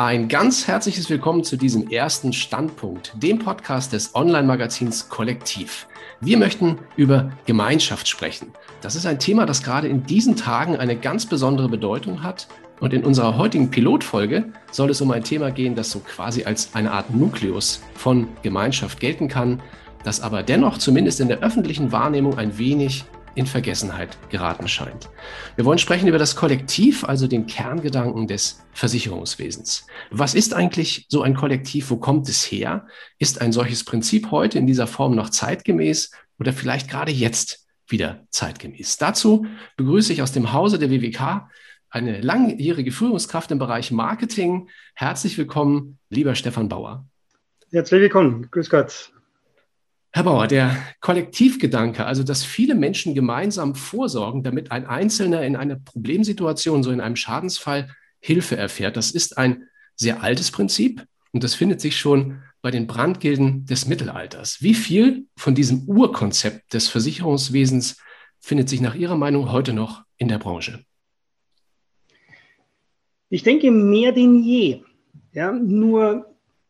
Ein ganz herzliches Willkommen zu diesem ersten Standpunkt, dem Podcast des Online-Magazins Kollektiv. Wir möchten über Gemeinschaft sprechen. Das ist ein Thema, das gerade in diesen Tagen eine ganz besondere Bedeutung hat. Und in unserer heutigen Pilotfolge soll es um ein Thema gehen, das so quasi als eine Art Nukleus von Gemeinschaft gelten kann, das aber dennoch zumindest in der öffentlichen Wahrnehmung ein wenig in Vergessenheit geraten scheint. Wir wollen sprechen über das Kollektiv, also den Kerngedanken des Versicherungswesens. Was ist eigentlich so ein Kollektiv? Wo kommt es her? Ist ein solches Prinzip heute in dieser Form noch zeitgemäß oder vielleicht gerade jetzt wieder zeitgemäß? Dazu begrüße ich aus dem Hause der WWK eine langjährige Führungskraft im Bereich Marketing. Herzlich willkommen, lieber Stefan Bauer. Herzlich willkommen. Grüß Gott. Herr Bauer, der Kollektivgedanke, also dass viele Menschen gemeinsam vorsorgen, damit ein Einzelner in einer Problemsituation, so in einem Schadensfall, Hilfe erfährt, das ist ein sehr altes Prinzip und das findet sich schon bei den Brandgilden des Mittelalters. Wie viel von diesem Urkonzept des Versicherungswesens findet sich nach Ihrer Meinung heute noch in der Branche? Ich denke mehr denn je. Ja, nur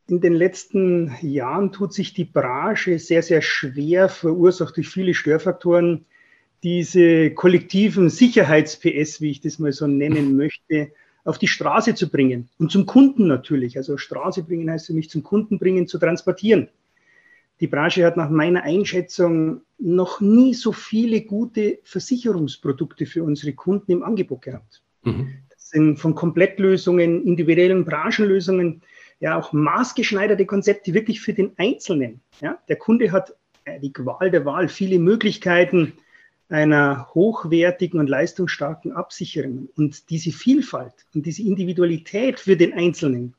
in den letzten Jahren tut sich die Branche sehr, sehr schwer, verursacht durch viele Störfaktoren, diese kollektiven Sicherheits-PS, wie ich das mal so nennen möchte, auf die Straße zu bringen und zum Kunden natürlich. Also Straße bringen heißt für mich zum Kunden bringen, zu transportieren. Die Branche hat nach meiner Einschätzung noch nie so viele gute Versicherungsprodukte für unsere Kunden im Angebot gehabt. Mhm. Das sind von Komplettlösungen, individuellen Branchenlösungen ja auch maßgeschneiderte Konzepte wirklich für den Einzelnen. Ja? Der Kunde hat äh, die Qual der Wahl, viele Möglichkeiten einer hochwertigen und leistungsstarken Absicherung. Und diese Vielfalt und diese Individualität für den Einzelnen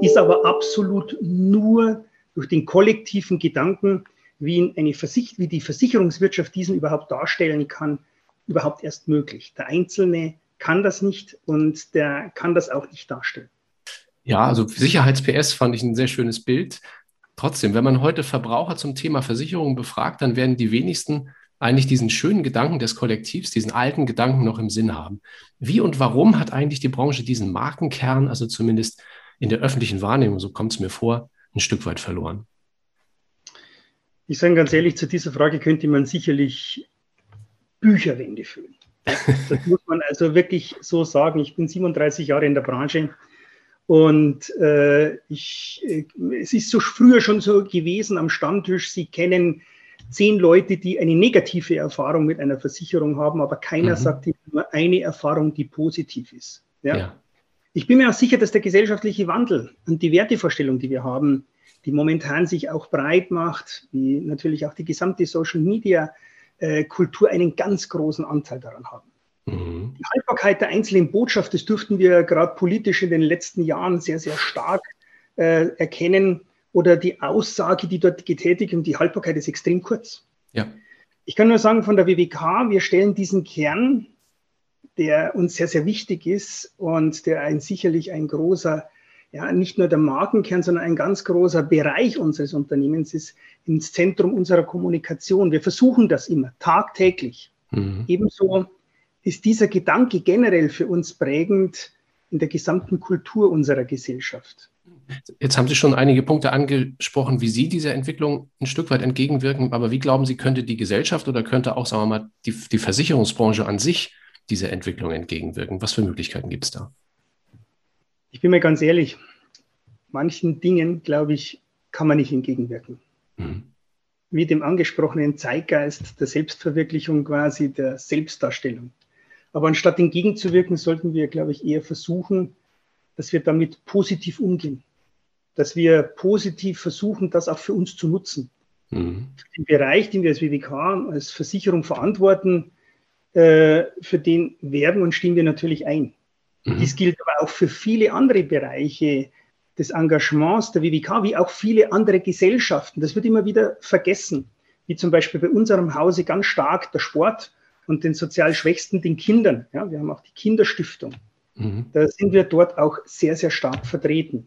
ist aber absolut nur durch den kollektiven Gedanken, wie, eine Versich wie die Versicherungswirtschaft diesen überhaupt darstellen kann, überhaupt erst möglich. Der Einzelne kann das nicht und der kann das auch nicht darstellen. Ja, also Sicherheits-PS fand ich ein sehr schönes Bild. Trotzdem, wenn man heute Verbraucher zum Thema Versicherung befragt, dann werden die wenigsten eigentlich diesen schönen Gedanken des Kollektivs, diesen alten Gedanken noch im Sinn haben. Wie und warum hat eigentlich die Branche diesen Markenkern, also zumindest in der öffentlichen Wahrnehmung, so kommt es mir vor, ein Stück weit verloren? Ich sage ganz ehrlich, zu dieser Frage könnte man sicherlich Bücherwände füllen. Das muss man also wirklich so sagen. Ich bin 37 Jahre in der Branche und äh, ich, äh, es ist so früher schon so gewesen am Stammtisch, Sie kennen zehn Leute, die eine negative Erfahrung mit einer Versicherung haben, aber keiner mhm. sagt Ihnen nur eine Erfahrung, die positiv ist. Ja? ja? Ich bin mir auch sicher, dass der gesellschaftliche Wandel und die Wertevorstellung, die wir haben, die momentan sich auch breit macht, wie natürlich auch die gesamte Social Media äh, Kultur einen ganz großen Anteil daran haben. Mhm. Die Haltbarkeit der einzelnen Botschaft, das dürften wir gerade politisch in den letzten Jahren sehr, sehr stark äh, erkennen. Oder die Aussage, die dort getätigt wird, die Haltbarkeit ist extrem kurz. Ja. Ich kann nur sagen, von der WWK, wir stellen diesen Kern, der uns sehr, sehr wichtig ist und der ein, sicherlich ein großer, ja, nicht nur der Markenkern, sondern ein ganz großer Bereich unseres Unternehmens ist, ins Zentrum unserer Kommunikation. Wir versuchen das immer, tagtäglich. Mhm. Ebenso ist dieser Gedanke generell für uns prägend in der gesamten Kultur unserer Gesellschaft. Jetzt haben Sie schon einige Punkte angesprochen, wie Sie dieser Entwicklung ein Stück weit entgegenwirken. Aber wie glauben Sie, könnte die Gesellschaft oder könnte auch, sagen wir mal, die, die Versicherungsbranche an sich dieser Entwicklung entgegenwirken? Was für Möglichkeiten gibt es da? Ich bin mir ganz ehrlich, manchen Dingen, glaube ich, kann man nicht entgegenwirken. Mhm. Wie dem angesprochenen Zeitgeist der Selbstverwirklichung quasi, der Selbstdarstellung. Aber anstatt entgegenzuwirken, sollten wir, glaube ich, eher versuchen, dass wir damit positiv umgehen. Dass wir positiv versuchen, das auch für uns zu nutzen. Mhm. Den Bereich, den wir als WWK, als Versicherung verantworten, äh, für den werden und stehen wir natürlich ein. Mhm. Dies gilt aber auch für viele andere Bereiche des Engagements der WWK, wie auch viele andere Gesellschaften. Das wird immer wieder vergessen, wie zum Beispiel bei unserem Hause ganz stark der Sport und den sozial Schwächsten, den Kindern. Ja, wir haben auch die Kinderstiftung. Mhm. Da sind wir dort auch sehr, sehr stark vertreten.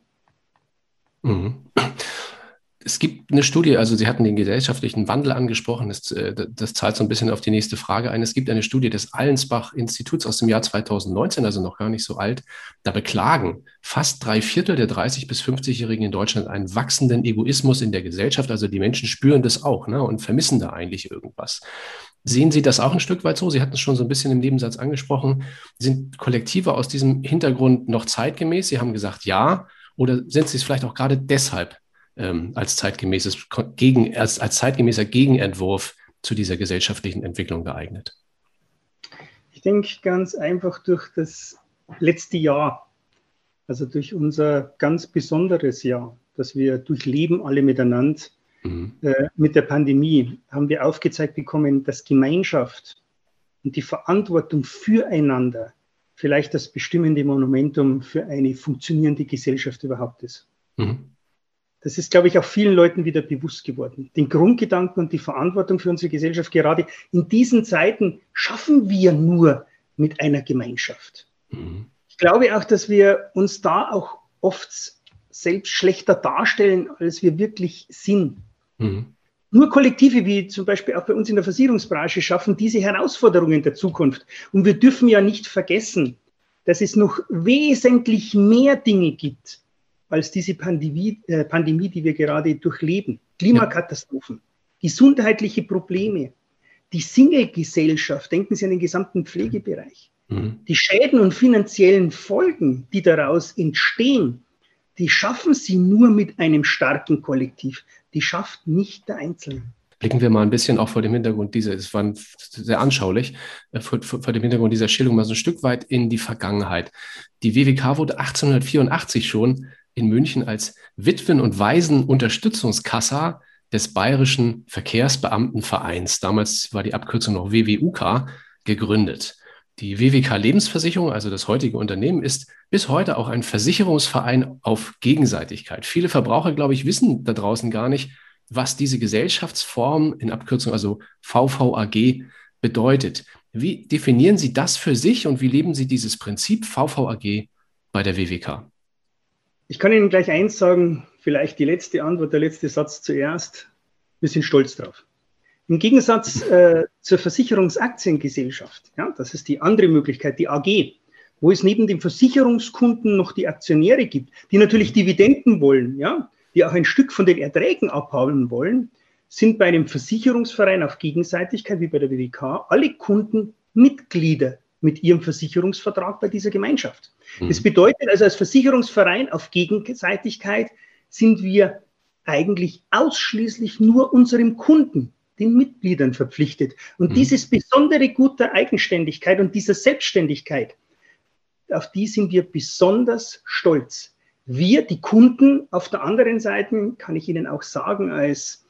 Mhm. Es gibt eine Studie, also Sie hatten den gesellschaftlichen Wandel angesprochen, das, äh, das, zahlt so ein bisschen auf die nächste Frage ein. Es gibt eine Studie des Allensbach-Instituts aus dem Jahr 2019, also noch gar nicht so alt. Da beklagen fast drei Viertel der 30- bis 50-Jährigen in Deutschland einen wachsenden Egoismus in der Gesellschaft. Also die Menschen spüren das auch ne, und vermissen da eigentlich irgendwas. Sehen Sie das auch ein Stück weit so? Sie hatten es schon so ein bisschen im Nebensatz angesprochen. Sind Kollektive aus diesem Hintergrund noch zeitgemäß? Sie haben gesagt, ja. Oder sind Sie es vielleicht auch gerade deshalb ähm, als, zeitgemäßes, gegen, als, als zeitgemäßer Gegenentwurf zu dieser gesellschaftlichen Entwicklung geeignet? Ich denke ganz einfach durch das letzte Jahr, also durch unser ganz besonderes Jahr, das wir durchleben alle miteinander. Mhm. Äh, mit der Pandemie haben wir aufgezeigt bekommen, dass Gemeinschaft und die Verantwortung füreinander vielleicht das bestimmende Monumentum für eine funktionierende Gesellschaft überhaupt ist. Mhm. Das ist, glaube ich, auch vielen Leuten wieder bewusst geworden. Den Grundgedanken und die Verantwortung für unsere Gesellschaft gerade in diesen Zeiten schaffen wir nur mit einer Gemeinschaft. Mhm. Ich glaube auch, dass wir uns da auch oft selbst schlechter darstellen, als wir wirklich sind. Mhm. Nur Kollektive wie zum Beispiel auch bei uns in der Versicherungsbranche schaffen diese Herausforderungen der Zukunft. Und wir dürfen ja nicht vergessen, dass es noch wesentlich mehr Dinge gibt, als diese Pandemie, äh, Pandemie die wir gerade durchleben. Klimakatastrophen, gesundheitliche Probleme, die Single-Gesellschaft, denken Sie an den gesamten Pflegebereich. Mhm. Die Schäden und finanziellen Folgen, die daraus entstehen, die schaffen Sie nur mit einem starken Kollektiv. Die schafft nicht der Einzelne blicken wir mal ein bisschen auch vor dem Hintergrund dieser, es war sehr anschaulich, äh, vor, vor, dem Hintergrund dieser Schilderung mal so ein Stück weit in die Vergangenheit. Die WWK wurde 1884 schon in München als Witwen- und Waisen-Unterstützungskassa des Bayerischen Verkehrsbeamtenvereins, damals war die Abkürzung noch WWUK, gegründet. Die WWK Lebensversicherung, also das heutige Unternehmen, ist bis heute auch ein Versicherungsverein auf Gegenseitigkeit. Viele Verbraucher, glaube ich, wissen da draußen gar nicht, was diese Gesellschaftsform in Abkürzung, also VVAG, bedeutet. Wie definieren Sie das für sich und wie leben Sie dieses Prinzip VVAG bei der WWK? Ich kann Ihnen gleich eins sagen, vielleicht die letzte Antwort, der letzte Satz zuerst. Wir sind stolz drauf. Im Gegensatz äh, zur Versicherungsaktiengesellschaft, ja, das ist die andere Möglichkeit, die AG, wo es neben dem Versicherungskunden noch die Aktionäre gibt, die natürlich Dividenden wollen, ja, die auch ein Stück von den Erträgen abhaben wollen, sind bei einem Versicherungsverein auf Gegenseitigkeit wie bei der WWK alle Kunden Mitglieder mit ihrem Versicherungsvertrag bei dieser Gemeinschaft. Mhm. Das bedeutet also, als Versicherungsverein auf Gegenseitigkeit sind wir eigentlich ausschließlich nur unserem Kunden, den Mitgliedern verpflichtet. Und mhm. dieses besondere Gut der Eigenständigkeit und dieser Selbstständigkeit, auf die sind wir besonders stolz. Wir, die Kunden, auf der anderen Seite, kann ich Ihnen auch sagen, als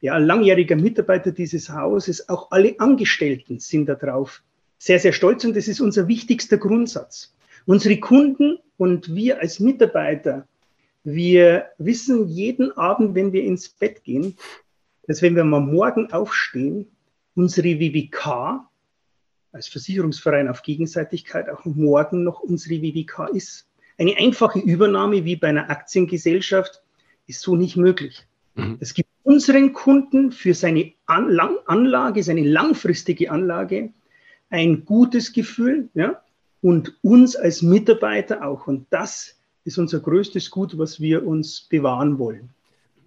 ja, langjähriger Mitarbeiter dieses Hauses, auch alle Angestellten sind darauf sehr, sehr stolz und das ist unser wichtigster Grundsatz. Unsere Kunden und wir als Mitarbeiter, wir wissen jeden Abend, wenn wir ins Bett gehen, dass wenn wir mal morgen aufstehen, unsere WWK als Versicherungsverein auf Gegenseitigkeit auch morgen noch unsere WWK ist. Eine einfache Übernahme wie bei einer Aktiengesellschaft ist so nicht möglich. Mhm. Es gibt unseren Kunden für seine Anlage, seine langfristige Anlage, ein gutes Gefühl ja, und uns als Mitarbeiter auch. Und das ist unser größtes Gut, was wir uns bewahren wollen.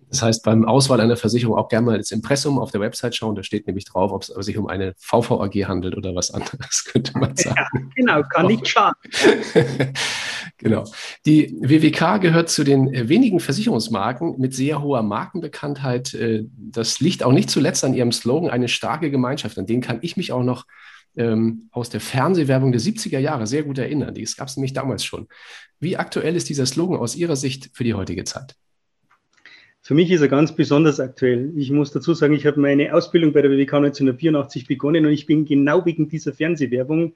Das heißt, beim Auswahl einer Versicherung auch gerne mal das Impressum auf der Website schauen. Da steht nämlich drauf, ob es sich um eine VVAG handelt oder was anderes, könnte man sagen. Ja, genau, kann nicht schaden. genau. Die WWK gehört zu den wenigen Versicherungsmarken mit sehr hoher Markenbekanntheit. Äh, das liegt auch nicht zuletzt an ihrem Slogan, eine starke Gemeinschaft. An den kann ich mich auch noch ähm, aus der Fernsehwerbung der 70er Jahre sehr gut erinnern. Das gab es nämlich damals schon. Wie aktuell ist dieser Slogan aus Ihrer Sicht für die heutige Zeit? Für mich ist er ganz besonders aktuell. Ich muss dazu sagen, ich habe meine Ausbildung bei der WWK 1984 begonnen und ich bin genau wegen dieser Fernsehwerbung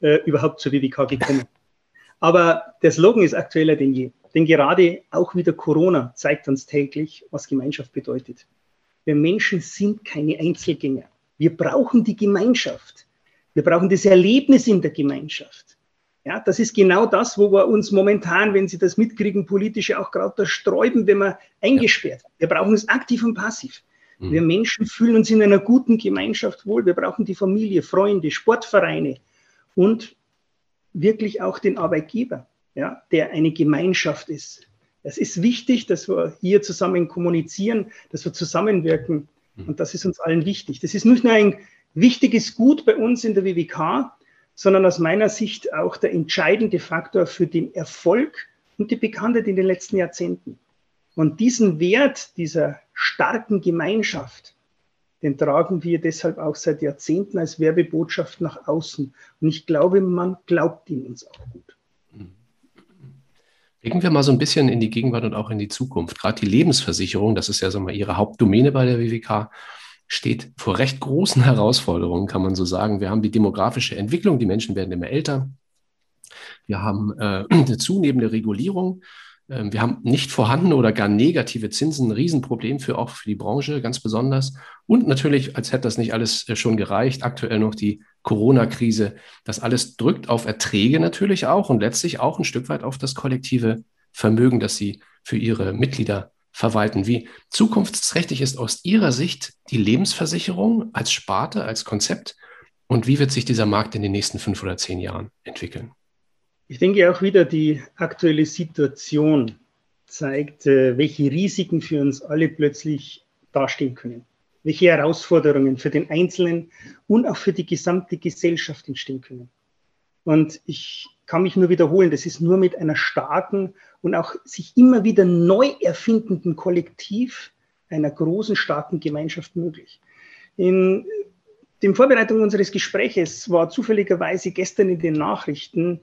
äh, überhaupt zur WWK gekommen. Aber der Slogan ist aktueller denn je. Denn gerade auch wieder Corona zeigt uns täglich, was Gemeinschaft bedeutet. Wir Menschen sind keine Einzelgänger. Wir brauchen die Gemeinschaft. Wir brauchen das Erlebnis in der Gemeinschaft. Ja, das ist genau das, wo wir uns momentan, wenn Sie das mitkriegen, politisch auch gerade da sträuben, wenn wir eingesperrt sind. Wir brauchen es aktiv und passiv. Mhm. Wir Menschen fühlen uns in einer guten Gemeinschaft wohl. Wir brauchen die Familie, Freunde, Sportvereine und wirklich auch den Arbeitgeber, ja, der eine Gemeinschaft ist. Es ist wichtig, dass wir hier zusammen kommunizieren, dass wir zusammenwirken. Mhm. Und das ist uns allen wichtig. Das ist nicht nur ein wichtiges Gut bei uns in der WWK, sondern aus meiner Sicht auch der entscheidende Faktor für den Erfolg und die Bekanntheit in den letzten Jahrzehnten. Und diesen Wert dieser starken Gemeinschaft, den tragen wir deshalb auch seit Jahrzehnten als Werbebotschaft nach außen. Und ich glaube, man glaubt ihn uns auch gut. Blicken wir mal so ein bisschen in die Gegenwart und auch in die Zukunft. Gerade die Lebensversicherung, das ist ja so mal Ihre Hauptdomäne bei der WWK, steht vor recht großen Herausforderungen, kann man so sagen. Wir haben die demografische Entwicklung, die Menschen werden immer älter. Wir haben äh, eine zunehmende Regulierung. Ähm, wir haben nicht vorhandene oder gar negative Zinsen, ein Riesenproblem für auch für die Branche ganz besonders. Und natürlich, als hätte das nicht alles äh, schon gereicht, aktuell noch die Corona-Krise. Das alles drückt auf Erträge natürlich auch und letztlich auch ein Stück weit auf das kollektive Vermögen, das sie für ihre Mitglieder verwalten. Wie zukunftsträchtig ist aus Ihrer Sicht die Lebensversicherung als Sparte, als Konzept? Und wie wird sich dieser Markt in den nächsten fünf oder zehn Jahren entwickeln? Ich denke auch wieder, die aktuelle Situation zeigt, äh, welche Risiken für uns alle plötzlich dastehen können, welche Herausforderungen für den Einzelnen und auch für die gesamte Gesellschaft entstehen können. Und ich kann mich nur wiederholen, das ist nur mit einer starken und auch sich immer wieder neu erfindenden Kollektiv einer großen, starken Gemeinschaft möglich. In den Vorbereitungen unseres Gespräches war zufälligerweise gestern in den Nachrichten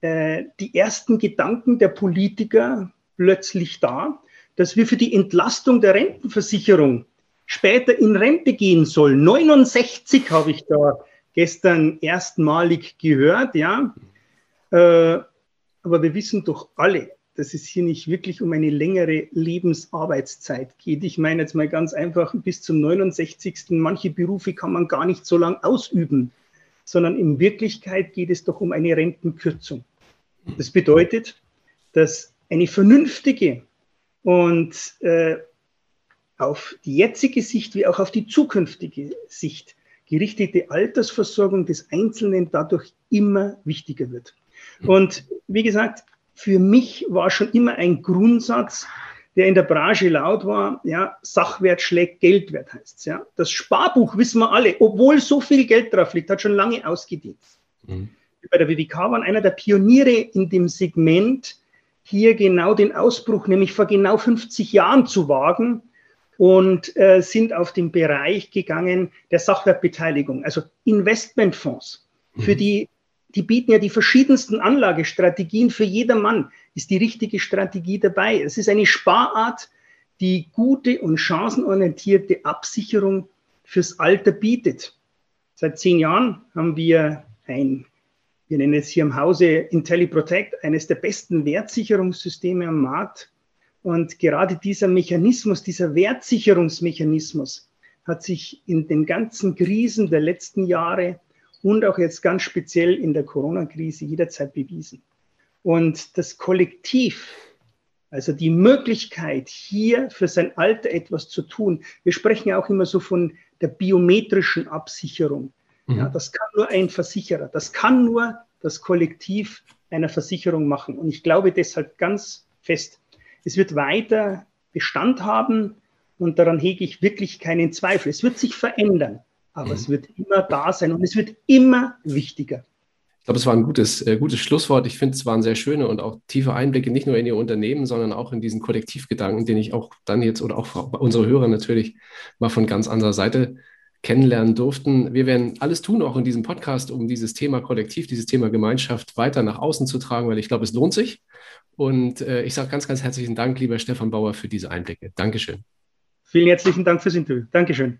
äh, die ersten Gedanken der Politiker plötzlich da, dass wir für die Entlastung der Rentenversicherung später in Rente gehen sollen. 69 habe ich da gestern erstmalig gehört, ja. Äh, aber wir wissen doch alle, dass es hier nicht wirklich um eine längere Lebensarbeitszeit geht. Ich meine jetzt mal ganz einfach, bis zum 69. Manche Berufe kann man gar nicht so lange ausüben, sondern in Wirklichkeit geht es doch um eine Rentenkürzung. Das bedeutet, dass eine vernünftige und äh, auf die jetzige Sicht wie auch auf die zukünftige Sicht gerichtete Altersversorgung des Einzelnen dadurch immer wichtiger wird. Und wie gesagt, für mich war schon immer ein Grundsatz, der in der Branche laut war, ja, Sachwert schlägt Geldwert heißt ja. Das Sparbuch wissen wir alle, obwohl so viel Geld drauf liegt, hat schon lange ausgedient. Mhm bei der WWK waren einer der Pioniere in dem Segment, hier genau den Ausbruch, nämlich vor genau 50 Jahren zu wagen und äh, sind auf den Bereich gegangen der Sachwertbeteiligung, also Investmentfonds. Mhm. Für die, die bieten ja die verschiedensten Anlagestrategien für jedermann, ist die richtige Strategie dabei. Es ist eine Sparart, die gute und chancenorientierte Absicherung fürs Alter bietet. Seit zehn Jahren haben wir ein wir nennen es hier im Hause IntelliProtect, eines der besten Wertsicherungssysteme am Markt. Und gerade dieser Mechanismus, dieser Wertsicherungsmechanismus hat sich in den ganzen Krisen der letzten Jahre und auch jetzt ganz speziell in der Corona-Krise jederzeit bewiesen. Und das Kollektiv, also die Möglichkeit, hier für sein Alter etwas zu tun. Wir sprechen ja auch immer so von der biometrischen Absicherung. Mhm. Ja, das kann nur ein Versicherer, das kann nur das Kollektiv einer Versicherung machen. Und ich glaube deshalb ganz fest, es wird weiter Bestand haben und daran hege ich wirklich keinen Zweifel. Es wird sich verändern, aber mhm. es wird immer da sein und es wird immer wichtiger. Ich glaube, es war ein gutes, äh, gutes Schlusswort. Ich finde, es waren sehr schöne und auch tiefe Einblicke, nicht nur in Ihr Unternehmen, sondern auch in diesen Kollektivgedanken, den ich auch dann jetzt oder auch unsere Hörer natürlich mal von ganz anderer Seite kennenlernen durften. Wir werden alles tun, auch in diesem Podcast, um dieses Thema Kollektiv, dieses Thema Gemeinschaft weiter nach außen zu tragen, weil ich glaube, es lohnt sich. Und äh, ich sage ganz, ganz herzlichen Dank, lieber Stefan Bauer, für diese Einblicke. Dankeschön. Vielen herzlichen Dank fürs Interview. Dankeschön.